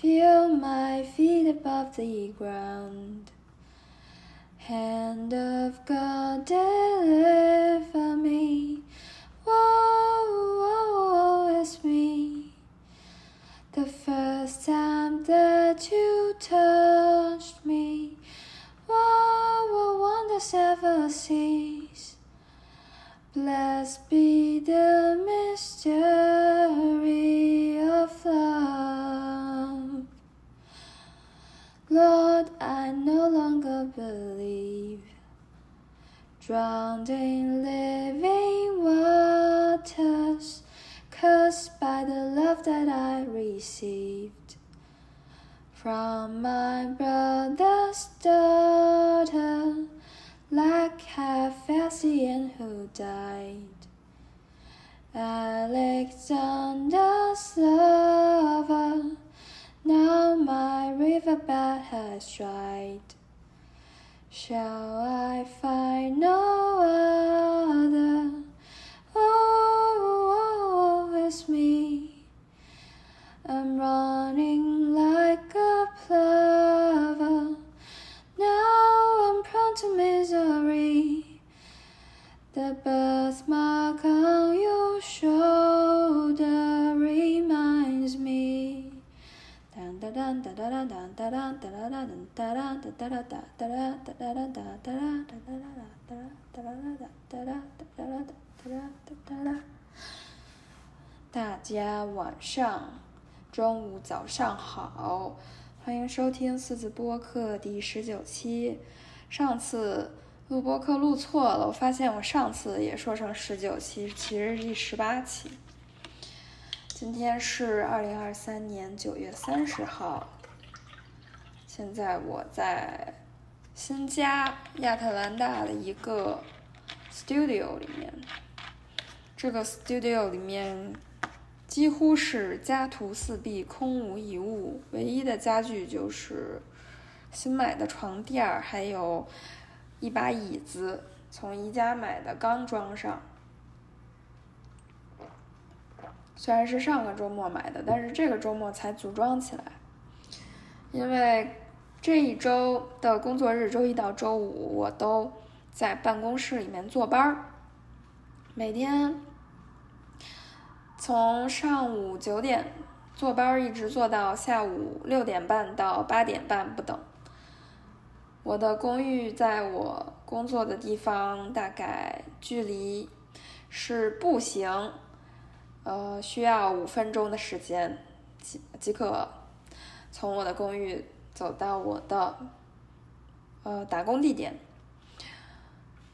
feel my feet above the ground. Hand of God, deliver me. Whoa, whoa, it's me. The first time that you touched me, whoa, whoa, wonders ever cease. Blessed be the mystery of love. I no longer believe. Drowned in living waters, cursed by the love that I received from my brother's daughter, like Hephaestion who died. Alexander's lover, now my riverbed has dried. Shall I find no other? Oh, oh, it's me. I'm running like a plover. Now I'm prone to misery. The birthmark on your shoulder Dun dun dun dun dun dun dun dun dun dun dun dun dun dun dun 大家晚上、中午、早上好，欢迎收听四字播客第十九期。上次录播课录错了，我发现我上次也说成十九期，其实是第十八期。今天是二零二三年九月三十号，现在我在新家亚特兰大的一个 studio 里面。这个 studio 里面几乎是家徒四壁，空无一物，唯一的家具就是新买的床垫儿，还有一把椅子，从宜家买的，刚装上。虽然是上个周末买的，但是这个周末才组装起来。因为这一周的工作日，周一到周五，我都在办公室里面坐班儿，每天从上午九点坐班儿，一直坐到下午六点半到八点半不等。我的公寓在我工作的地方，大概距离是步行。呃，需要五分钟的时间即即可从我的公寓走到我的呃打工地点。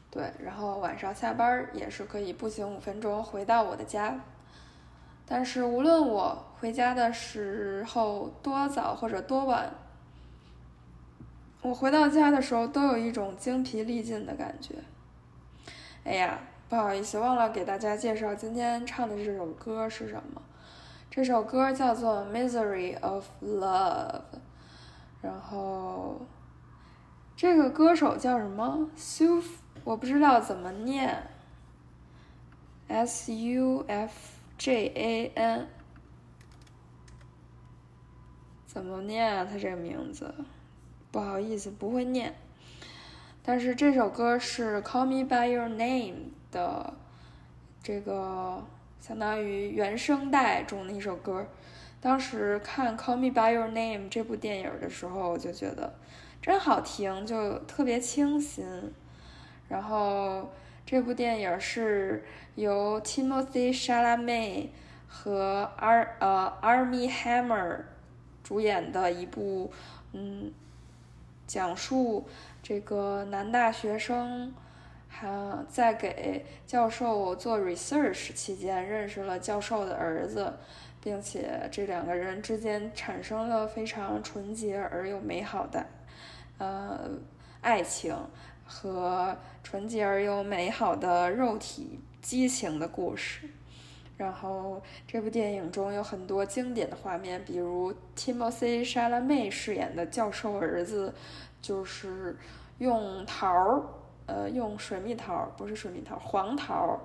对，然后晚上下班也是可以步行五分钟回到我的家。但是无论我回家的时候多早或者多晚，我回到家的时候都有一种精疲力尽的感觉。哎呀！不好意思，忘了给大家介绍今天唱的这首歌是什么。这首歌叫做《Misery of Love》，然后这个歌手叫什么？Suf，我不知道怎么念。S U F J A N，怎么念啊？他这个名字，不好意思，不会念。但是这首歌是《Call Me by Your Name》。的这个相当于原声带中的一首歌，当时看《Call Me by Your Name》这部电影的时候，我就觉得真好听，就特别清新。然后这部电影是由 Timothy Chalamet 和 Ar 呃 Army Hammer 主演的一部，嗯，讲述这个男大学生。还在给教授做 research 期间，认识了教授的儿子，并且这两个人之间产生了非常纯洁而又美好的，呃，爱情和纯洁而又美好的肉体激情的故事。然后这部电影中有很多经典的画面，比如 Timothy s h a l a m e 饰演的教授儿子，就是用桃儿，呃，用水蜜桃，不是水蜜桃，黄桃，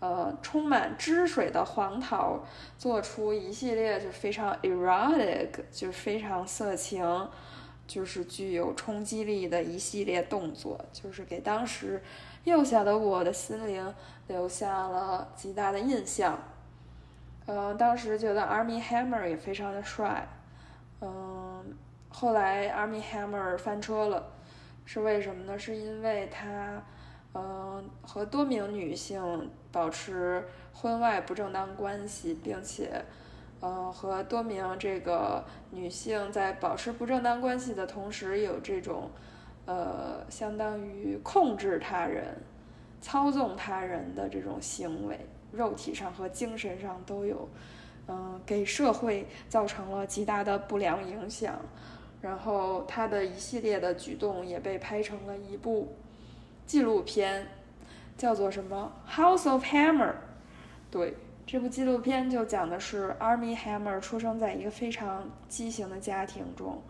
呃，充满汁水的黄桃，做出一系列就非常 erotic，就是非常色情，就是具有冲击力的一系列动作，就是给当时幼小的我的心灵留下了极大的印象。嗯，当时觉得 Army Hammer 也非常的帅，嗯，后来 Army Hammer 翻车了，是为什么呢？是因为他，嗯，和多名女性保持婚外不正当关系，并且，嗯，和多名这个女性在保持不正当关系的同时，有这种，呃，相当于控制他人、操纵他人的这种行为。肉体上和精神上都有，嗯，给社会造成了极大的不良影响。然后他的一系列的举动也被拍成了一部纪录片，叫做什么《House of Hammer》。对，这部纪录片就讲的是 Army Hammer 出生在一个非常畸形的家庭中，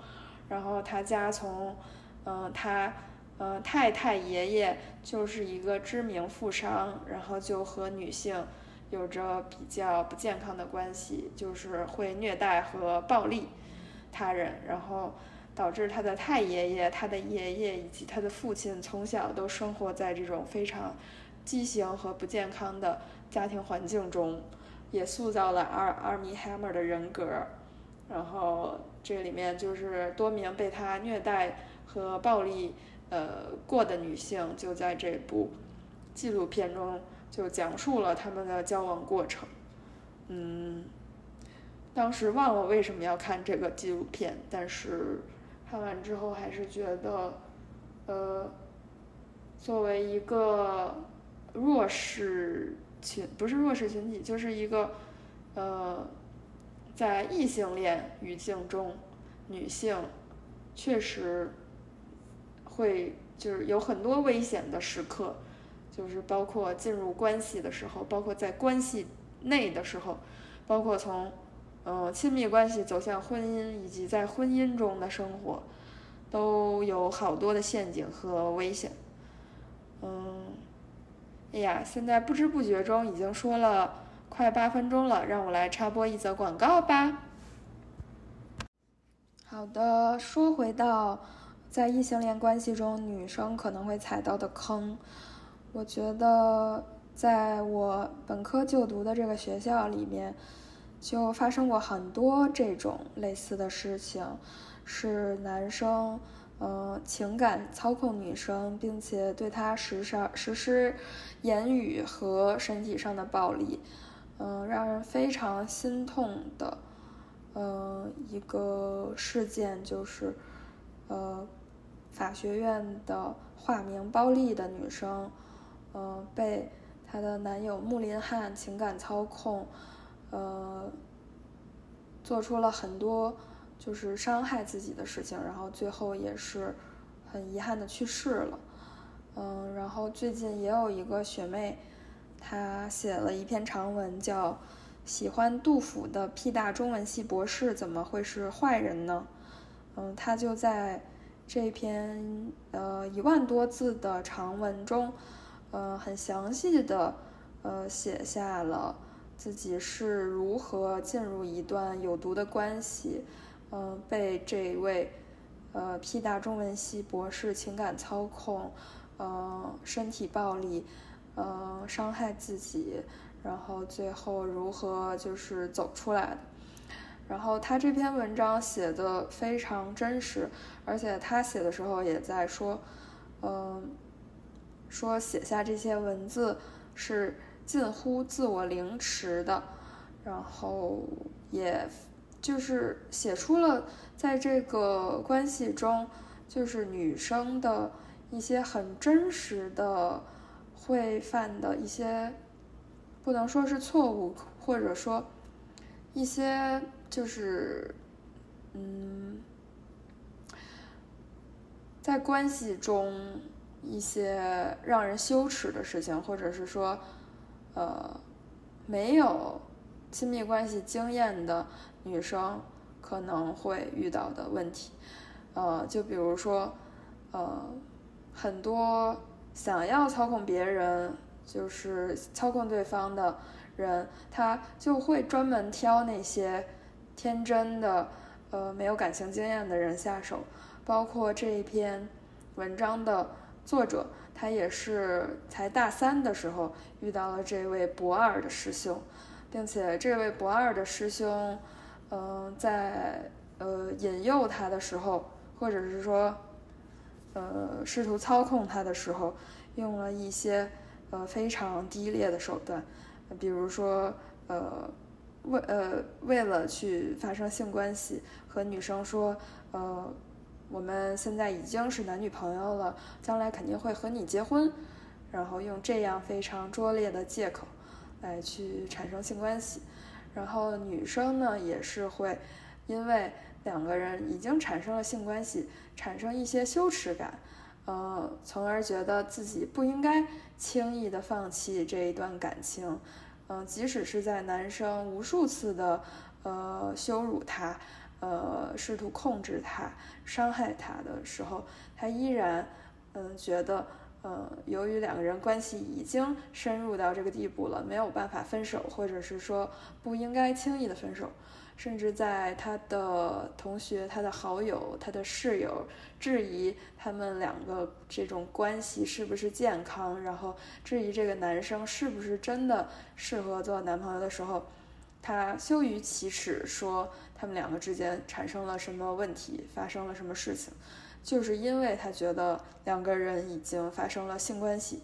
然后他家从，嗯，他。嗯，太太爷爷就是一个知名富商，然后就和女性有着比较不健康的关系，就是会虐待和暴力他人，然后导致他的太爷爷、他的爷爷以及他的父亲从小都生活在这种非常畸形和不健康的家庭环境中，也塑造了阿阿米 hammer 的人格。然后这里面就是多名被他虐待和暴力。呃，过的女性就在这部纪录片中就讲述了他们的交往过程。嗯，当时忘了为什么要看这个纪录片，但是看完之后还是觉得，呃，作为一个弱势群，不是弱势群体，就是一个呃，在异性恋语境中，女性确实。会就是有很多危险的时刻，就是包括进入关系的时候，包括在关系内的时候，包括从嗯亲密关系走向婚姻，以及在婚姻中的生活，都有好多的陷阱和危险。嗯，哎呀，现在不知不觉中已经说了快八分钟了，让我来插播一则广告吧。好的，说回到。在异性恋关系中，女生可能会踩到的坑，我觉得在我本科就读的这个学校里面，就发生过很多这种类似的事情，是男生，嗯，情感操控女生，并且对她实施实施言语和身体上的暴力，嗯，让人非常心痛的，嗯，一个事件就是，呃。法学院的化名包丽的女生，呃，被她的男友穆林汉情感操控，呃，做出了很多就是伤害自己的事情，然后最后也是很遗憾的去世了。嗯，然后最近也有一个学妹，她写了一篇长文，叫《喜欢杜甫的屁大中文系博士怎么会是坏人呢》。嗯，她就在。这篇呃一万多字的长文中，呃很详细的呃写下了自己是如何进入一段有毒的关系，呃被这位呃 P 大中文系博士情感操控，呃身体暴力，呃伤害自己，然后最后如何就是走出来的。然后他这篇文章写的非常真实，而且他写的时候也在说，嗯，说写下这些文字是近乎自我凌迟的，然后也就是写出了在这个关系中，就是女生的一些很真实的会犯的一些，不能说是错误，或者说。一些就是嗯，在关系中一些让人羞耻的事情，或者是说呃没有亲密关系经验的女生可能会遇到的问题，呃，就比如说呃很多想要操控别人，就是操控对方的。人他就会专门挑那些天真的、呃没有感情经验的人下手，包括这一篇文章的作者，他也是才大三的时候遇到了这位博二的师兄，并且这位博二的师兄，嗯，在呃引诱他的时候，或者是说呃试图操控他的时候，用了一些呃非常低劣的手段。比如说，呃，为呃为了去发生性关系，和女生说，呃，我们现在已经是男女朋友了，将来肯定会和你结婚，然后用这样非常拙劣的借口来去产生性关系，然后女生呢也是会因为两个人已经产生了性关系，产生一些羞耻感，呃，从而觉得自己不应该轻易的放弃这一段感情。嗯，即使是在男生无数次的呃羞辱他，呃试图控制他、伤害他的时候，他依然嗯觉得，呃由于两个人关系已经深入到这个地步了，没有办法分手，或者是说不应该轻易的分手。甚至在他的同学、他的好友、他的室友质疑他们两个这种关系是不是健康，然后质疑这个男生是不是真的适合做男朋友的时候，他羞于启齿，说他们两个之间产生了什么问题，发生了什么事情，就是因为他觉得两个人已经发生了性关系，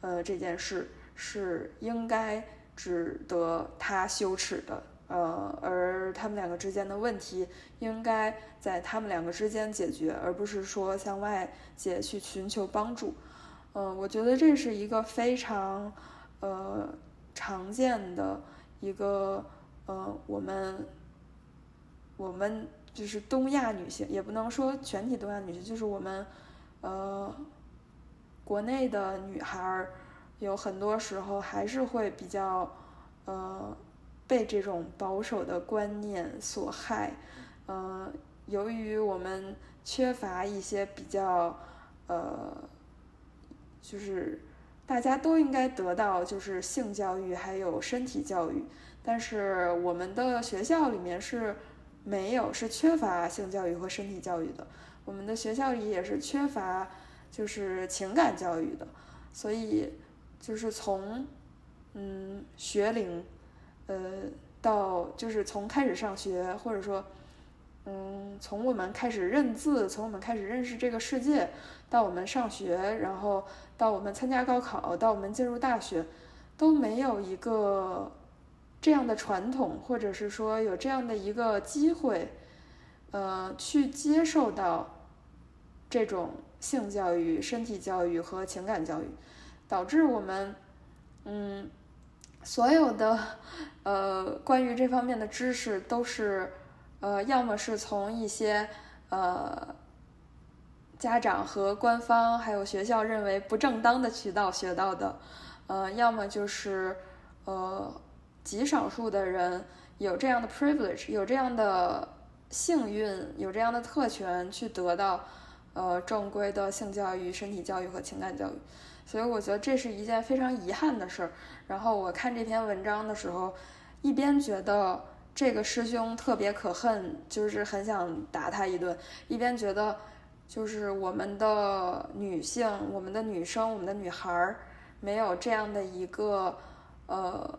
呃，这件事是应该值得他羞耻的。呃，而他们两个之间的问题应该在他们两个之间解决，而不是说向外界去寻求帮助。嗯，我觉得这是一个非常呃常见的一个呃我们我们就是东亚女性，也不能说全体东亚女性，就是我们呃国内的女孩儿有很多时候还是会比较呃。被这种保守的观念所害，呃，由于我们缺乏一些比较，呃，就是大家都应该得到就是性教育还有身体教育，但是我们的学校里面是没有是缺乏性教育和身体教育的，我们的学校里也是缺乏就是情感教育的，所以就是从嗯学龄。呃，到就是从开始上学，或者说，嗯，从我们开始认字，从我们开始认识这个世界，到我们上学，然后到我们参加高考，到我们进入大学，都没有一个这样的传统，或者是说有这样的一个机会，呃，去接受到这种性教育、身体教育和情感教育，导致我们，嗯。所有的，呃，关于这方面的知识都是，呃，要么是从一些呃家长和官方还有学校认为不正当的渠道学到的，呃，要么就是呃极少数的人有这样的 privilege，有这样的幸运，有这样的特权去得到呃正规的性教育、身体教育和情感教育。所以我觉得这是一件非常遗憾的事儿。然后我看这篇文章的时候，一边觉得这个师兄特别可恨，就是很想打他一顿；一边觉得，就是我们的女性、我们的女生、我们的女孩儿，没有这样的一个，呃，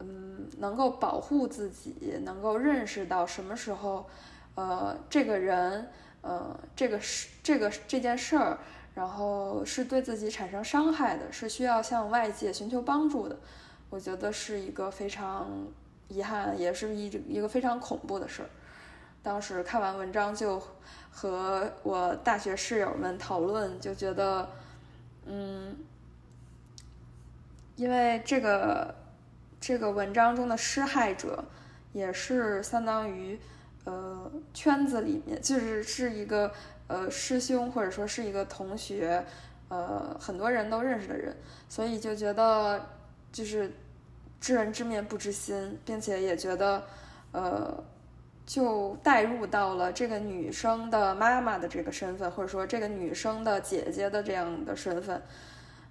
嗯，能够保护自己，能够认识到什么时候，呃，这个人，呃，这个事，这个这件事儿。然后是对自己产生伤害的，是需要向外界寻求帮助的，我觉得是一个非常遗憾，也是一一个非常恐怖的事儿。当时看完文章就和我大学室友们讨论，就觉得，嗯，因为这个这个文章中的施害者也是相当于呃圈子里面，就是是一个呃师兄或者说是一个同学，呃很多人都认识的人，所以就觉得就是知人知面不知心，并且也觉得呃就带入到了这个女生的妈妈的这个身份，或者说这个女生的姐姐的这样的身份。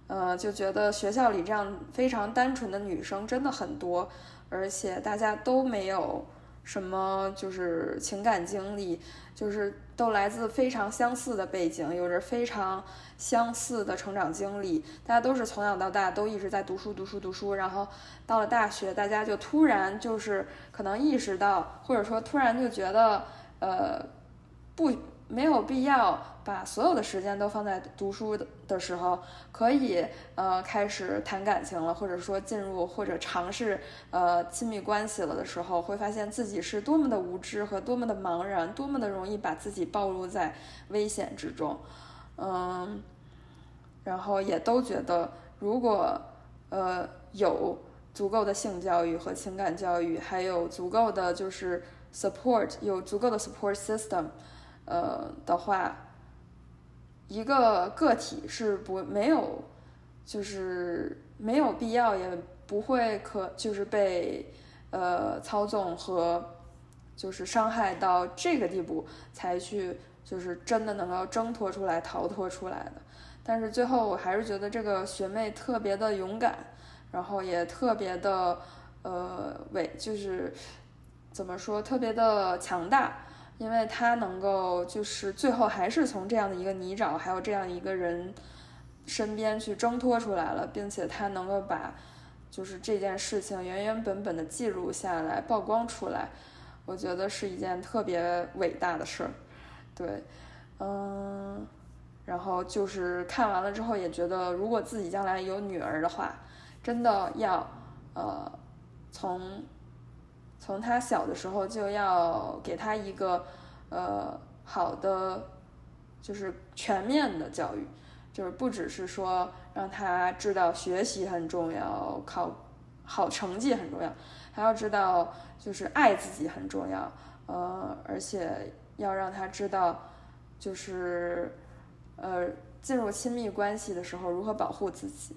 呃，就觉得学校里这样非常单纯的女生真的很多，而且大家都没有什么就是情感经历，就是都来自非常相似的背景，有着非常相似的成长经历。大家都是从小到大都一直在读书、读书、读书，然后到了大学，大家就突然就是可能意识到，或者说突然就觉得，呃，不。没有必要把所有的时间都放在读书的的时候，可以呃开始谈感情了，或者说进入或者尝试呃亲密关系了的时候，会发现自己是多么的无知和多么的茫然，多么的容易把自己暴露在危险之中，嗯，然后也都觉得如果呃有足够的性教育和情感教育，还有足够的就是 support，有足够的 support system。呃的话，一个个体是不没有，就是没有必要，也不会可就是被呃操纵和就是伤害到这个地步，才去就是真的能够挣脱出来、逃脱出来的。但是最后，我还是觉得这个学妹特别的勇敢，然后也特别的呃伟，就是怎么说，特别的强大。因为他能够，就是最后还是从这样的一个泥沼，还有这样一个人身边去挣脱出来了，并且他能够把就是这件事情原原本本的记录下来，曝光出来，我觉得是一件特别伟大的事儿。对，嗯，然后就是看完了之后也觉得，如果自己将来有女儿的话，真的要呃从。从他小的时候就要给他一个，呃，好的，就是全面的教育，就是不只是说让他知道学习很重要，考好成绩很重要，还要知道就是爱自己很重要，呃，而且要让他知道，就是，呃，进入亲密关系的时候如何保护自己。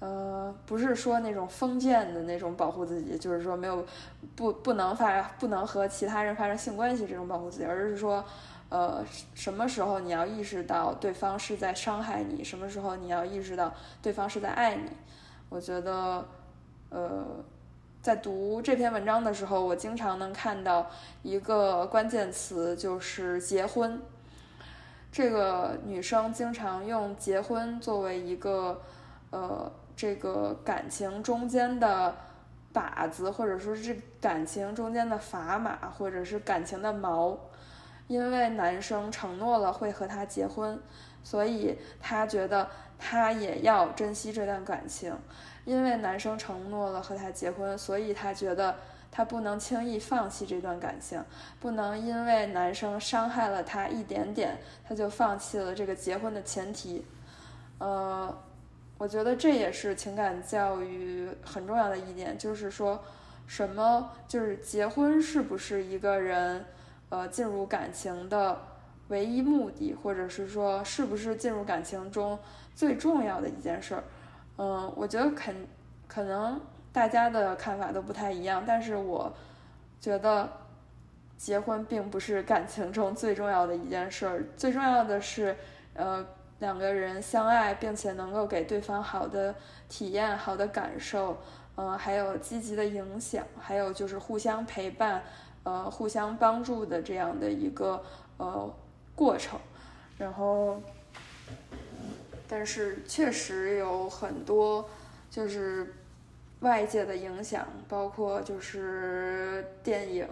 呃，不是说那种封建的那种保护自己，就是说没有不不能发不能和其他人发生性关系这种保护自己，而是说，呃，什么时候你要意识到对方是在伤害你，什么时候你要意识到对方是在爱你。我觉得，呃，在读这篇文章的时候，我经常能看到一个关键词，就是结婚。这个女生经常用结婚作为一个，呃。这个感情中间的靶子，或者说是感情中间的砝码，或者是感情的锚，因为男生承诺了会和她结婚，所以她觉得她也要珍惜这段感情。因为男生承诺了和她结婚，所以她觉得她不能轻易放弃这段感情，不能因为男生伤害了她一点点，她就放弃了这个结婚的前提。呃。我觉得这也是情感教育很重要的一点，就是说，什么就是结婚是不是一个人，呃，进入感情的唯一目的，或者是说是不是进入感情中最重要的一件事儿？嗯，我觉得肯可能大家的看法都不太一样，但是我觉得结婚并不是感情中最重要的一件事儿，最重要的是，呃。两个人相爱，并且能够给对方好的体验、好的感受，嗯，还有积极的影响，还有就是互相陪伴，呃，互相帮助的这样的一个呃过程。然后，但是确实有很多就是外界的影响，包括就是电影、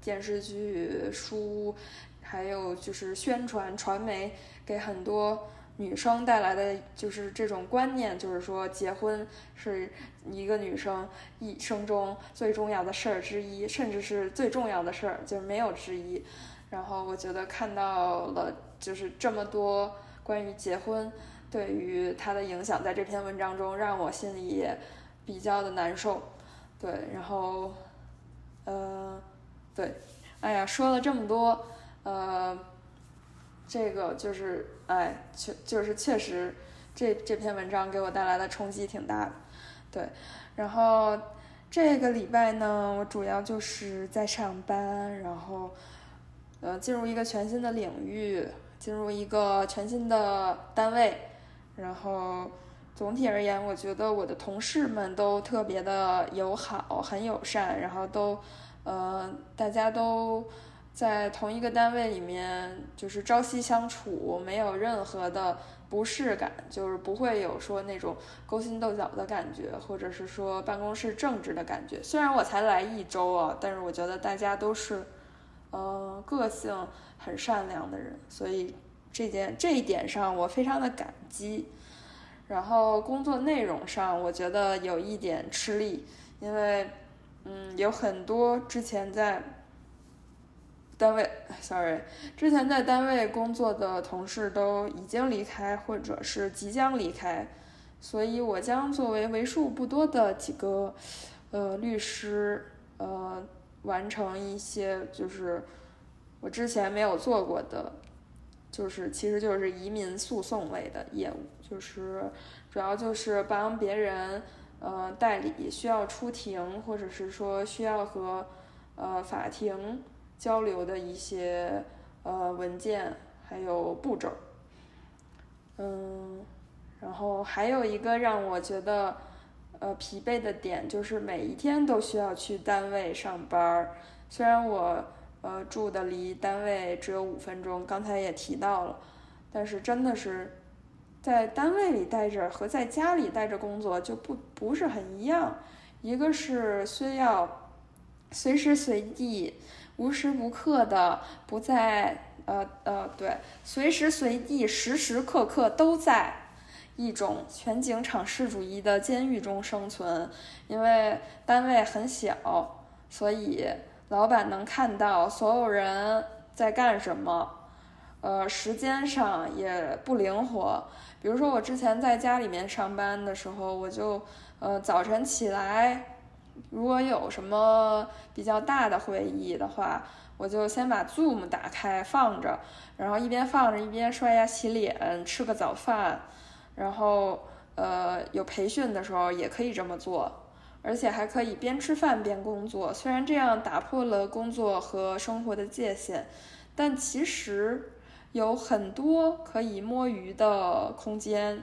电视剧、书，还有就是宣传、传媒给很多。女生带来的就是这种观念，就是说结婚是一个女生一生中最重要的事儿之一，甚至是最重要的事儿，就是没有之一。然后我觉得看到了就是这么多关于结婚对于她的影响，在这篇文章中让我心里也比较的难受。对，然后呃，对，哎呀，说了这么多，呃，这个就是，哎，确就是确实，这这篇文章给我带来的冲击挺大的，对，然后这个礼拜呢，我主要就是在上班，然后，呃，进入一个全新的领域，进入一个全新的单位，然后。总体而言，我觉得我的同事们都特别的友好，很友善，然后都，呃，大家都在同一个单位里面，就是朝夕相处，没有任何的不适感，就是不会有说那种勾心斗角的感觉，或者是说办公室政治的感觉。虽然我才来一周啊，但是我觉得大家都是，呃，个性很善良的人，所以这件这一点上我非常的感激。然后工作内容上，我觉得有一点吃力，因为，嗯，有很多之前在单位，sorry，之前在单位工作的同事都已经离开，或者是即将离开，所以我将作为为数不多的几个，呃，律师，呃，完成一些就是我之前没有做过的。就是其实就是移民诉讼类的业务，就是主要就是帮别人呃代理需要出庭或者是说需要和呃法庭交流的一些呃文件还有步骤，嗯，然后还有一个让我觉得呃疲惫的点就是每一天都需要去单位上班儿，虽然我。呃，住的离单位只有五分钟，刚才也提到了，但是真的是在单位里待着和在家里待着工作就不不是很一样。一个是需要随时随地、无时无刻的不在，呃呃，对，随时随地、时时刻刻都在一种全景场式主义的监狱中生存，因为单位很小，所以。老板能看到所有人在干什么，呃，时间上也不灵活。比如说，我之前在家里面上班的时候，我就呃早晨起来，如果有什么比较大的会议的话，我就先把 Zoom 打开放着，然后一边放着一边刷牙洗脸，吃个早饭，然后呃有培训的时候也可以这么做。而且还可以边吃饭边工作，虽然这样打破了工作和生活的界限，但其实有很多可以摸鱼的空间。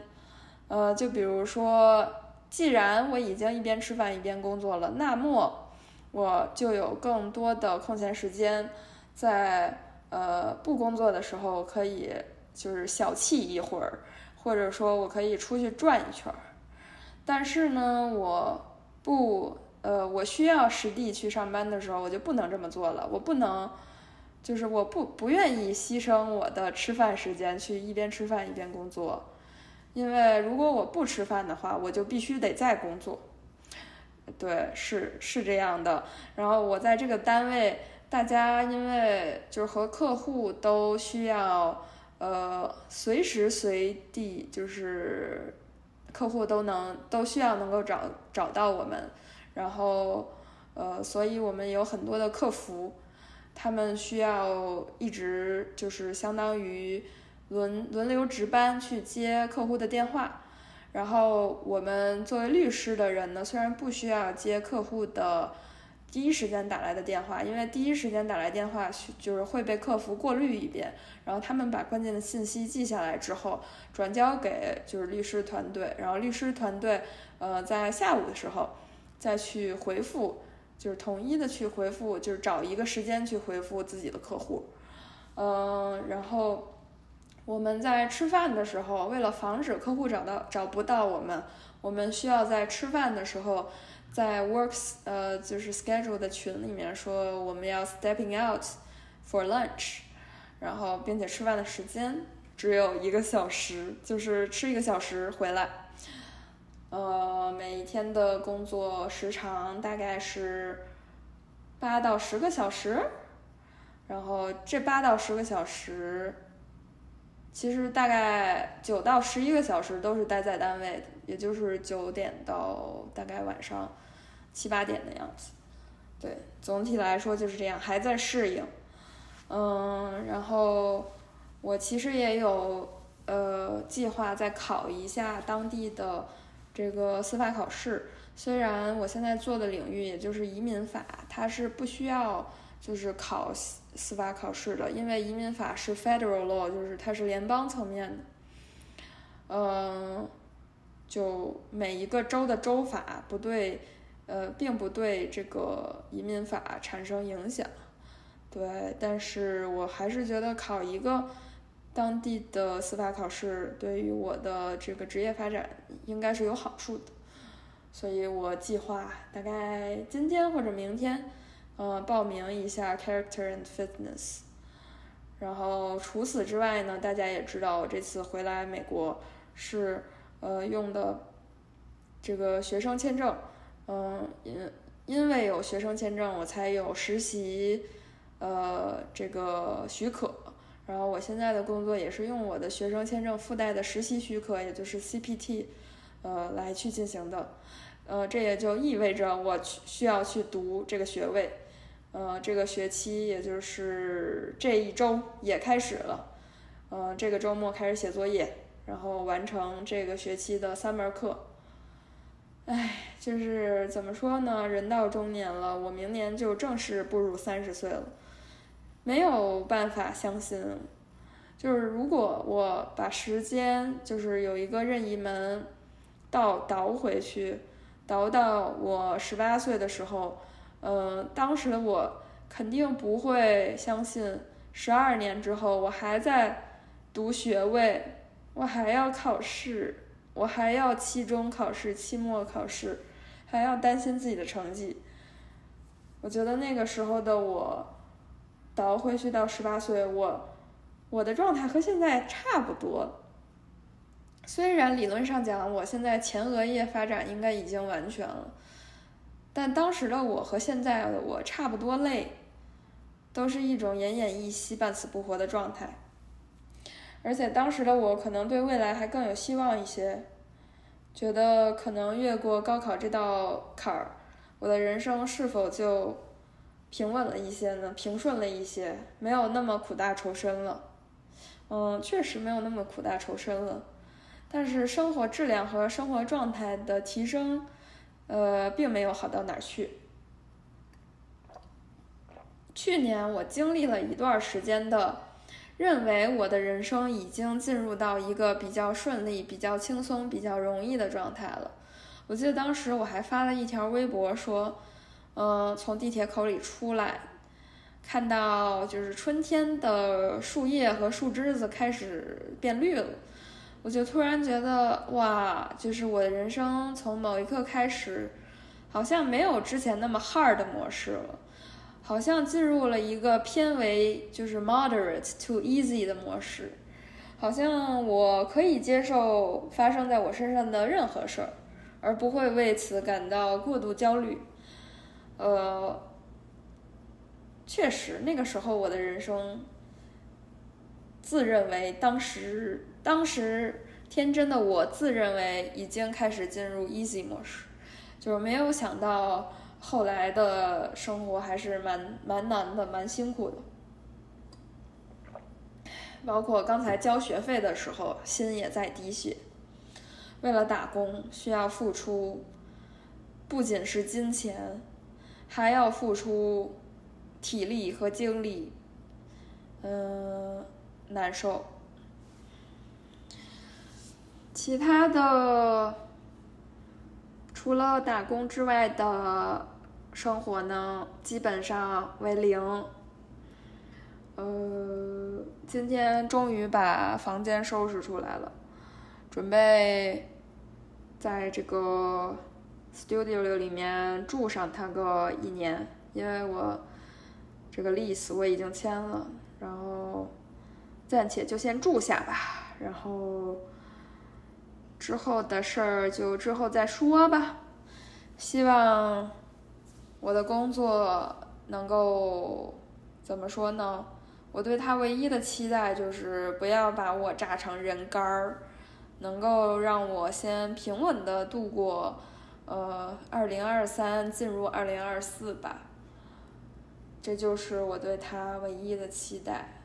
呃，就比如说，既然我已经一边吃饭一边工作了，那么我就有更多的空闲时间，在呃不工作的时候可以就是小憩一会儿，或者说我可以出去转一圈儿。但是呢，我。不，呃，我需要实地去上班的时候，我就不能这么做了。我不能，就是我不不愿意牺牲我的吃饭时间去一边吃饭一边工作，因为如果我不吃饭的话，我就必须得在工作。对，是是这样的。然后我在这个单位，大家因为就是和客户都需要，呃，随时随地就是。客户都能都需要能够找找到我们，然后呃，所以我们有很多的客服，他们需要一直就是相当于轮轮流值班去接客户的电话，然后我们作为律师的人呢，虽然不需要接客户的。第一时间打来的电话，因为第一时间打来电话就是会被客服过滤一遍，然后他们把关键的信息记下来之后，转交给就是律师团队，然后律师团队呃在下午的时候再去回复，就是统一的去回复，就是找一个时间去回复自己的客户，嗯，然后我们在吃饭的时候，为了防止客户找到找不到我们，我们需要在吃饭的时候。在 works 呃就是 schedule 的群里面说我们要 stepping out for lunch，然后并且吃饭的时间只有一个小时，就是吃一个小时回来。呃，每一天的工作时长大概是八到十个小时，然后这八到十个小时，其实大概九到十一个小时都是待在单位的，也就是九点到大概晚上。七八点的样子，对，总体来说就是这样，还在适应。嗯，然后我其实也有呃计划再考一下当地的这个司法考试。虽然我现在做的领域也就是移民法，它是不需要就是考司法考试的，因为移民法是 federal law，就是它是联邦层面的。嗯，就每一个州的州法不对，呃，并不对这个移民法产生影响。对，但是我还是觉得考一个当地的司法考试，对于我的这个职业发展应该是有好处的，所以我计划大概今天或者明天，呃，报名一下 Character and Fitness。然后除此之外呢，大家也知道，我这次回来美国是呃用的这个学生签证，嗯，因因为有学生签证，我才有实习。呃，这个许可，然后我现在的工作也是用我的学生签证附带的实习许可，也就是 CPT，呃，来去进行的。呃，这也就意味着我需要去读这个学位。呃，这个学期也就是这一周也开始了。呃，这个周末开始写作业，然后完成这个学期的三门课。唉，就是怎么说呢？人到中年了，我明年就正式步入三十岁了。没有办法相信，就是如果我把时间就是有一个任意门倒倒回去，倒到我十八岁的时候，嗯，当时的我肯定不会相信，十二年之后我还在读学位，我还要考试，我还要期中考试、期末考试，还要担心自己的成绩。我觉得那个时候的我。倒回去到十八岁，我我的状态和现在差不多。虽然理论上讲，我现在前额叶发展应该已经完全了，但当时的我和现在的我差不多累，都是一种奄奄一息、半死不活的状态。而且当时的我可能对未来还更有希望一些，觉得可能越过高考这道坎儿，我的人生是否就……平稳了一些呢，平顺了一些，没有那么苦大仇深了。嗯，确实没有那么苦大仇深了。但是生活质量和生活状态的提升，呃，并没有好到哪儿去。去年我经历了一段时间的，认为我的人生已经进入到一个比较顺利、比较轻松、比较容易的状态了。我记得当时我还发了一条微博说。嗯，从地铁口里出来，看到就是春天的树叶和树枝子开始变绿了，我就突然觉得哇，就是我的人生从某一刻开始，好像没有之前那么 hard 的模式了，好像进入了一个偏为就是 moderate to easy 的模式，好像我可以接受发生在我身上的任何事儿，而不会为此感到过度焦虑。呃，确实，那个时候我的人生，自认为当时当时天真的我自认为已经开始进入 easy 模式，就是没有想到后来的生活还是蛮蛮难的，蛮辛苦的。包括刚才交学费的时候，心也在滴血。为了打工，需要付出，不仅是金钱。还要付出体力和精力，嗯，难受。其他的，除了打工之外的生活呢，基本上为零。呃，今天终于把房间收拾出来了，准备在这个。Studio 里面住上它个一年，因为我这个 lease 我已经签了，然后暂且就先住下吧，然后之后的事儿就之后再说吧。希望我的工作能够怎么说呢？我对他唯一的期待就是不要把我炸成人干儿，能够让我先平稳的度过。呃，二零二三进入二零二四吧，这就是我对他唯一的期待。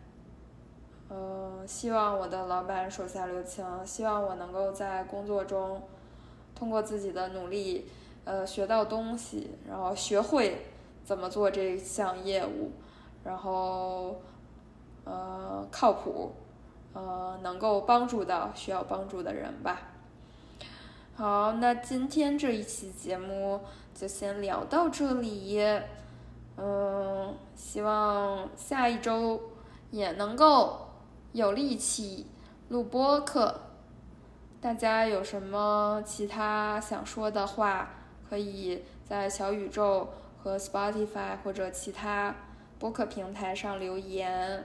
嗯，希望我的老板手下留情，希望我能够在工作中通过自己的努力，呃，学到东西，然后学会怎么做这项业务，然后呃靠谱，呃能够帮助到需要帮助的人吧。好，那今天这一期节目就先聊到这里。嗯，希望下一周也能够有力气录播课。大家有什么其他想说的话，可以在小宇宙和 Spotify 或者其他播客平台上留言。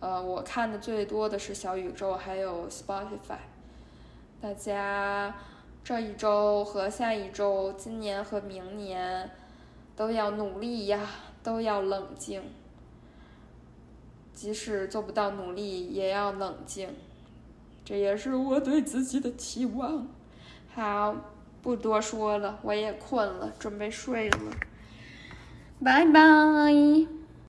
呃，我看的最多的是小宇宙，还有 Spotify。大家。这一周和下一周，今年和明年，都要努力呀，都要冷静。即使做不到努力，也要冷静。这也是我对自己的期望。好，不多说了，我也困了，准备睡了。拜拜。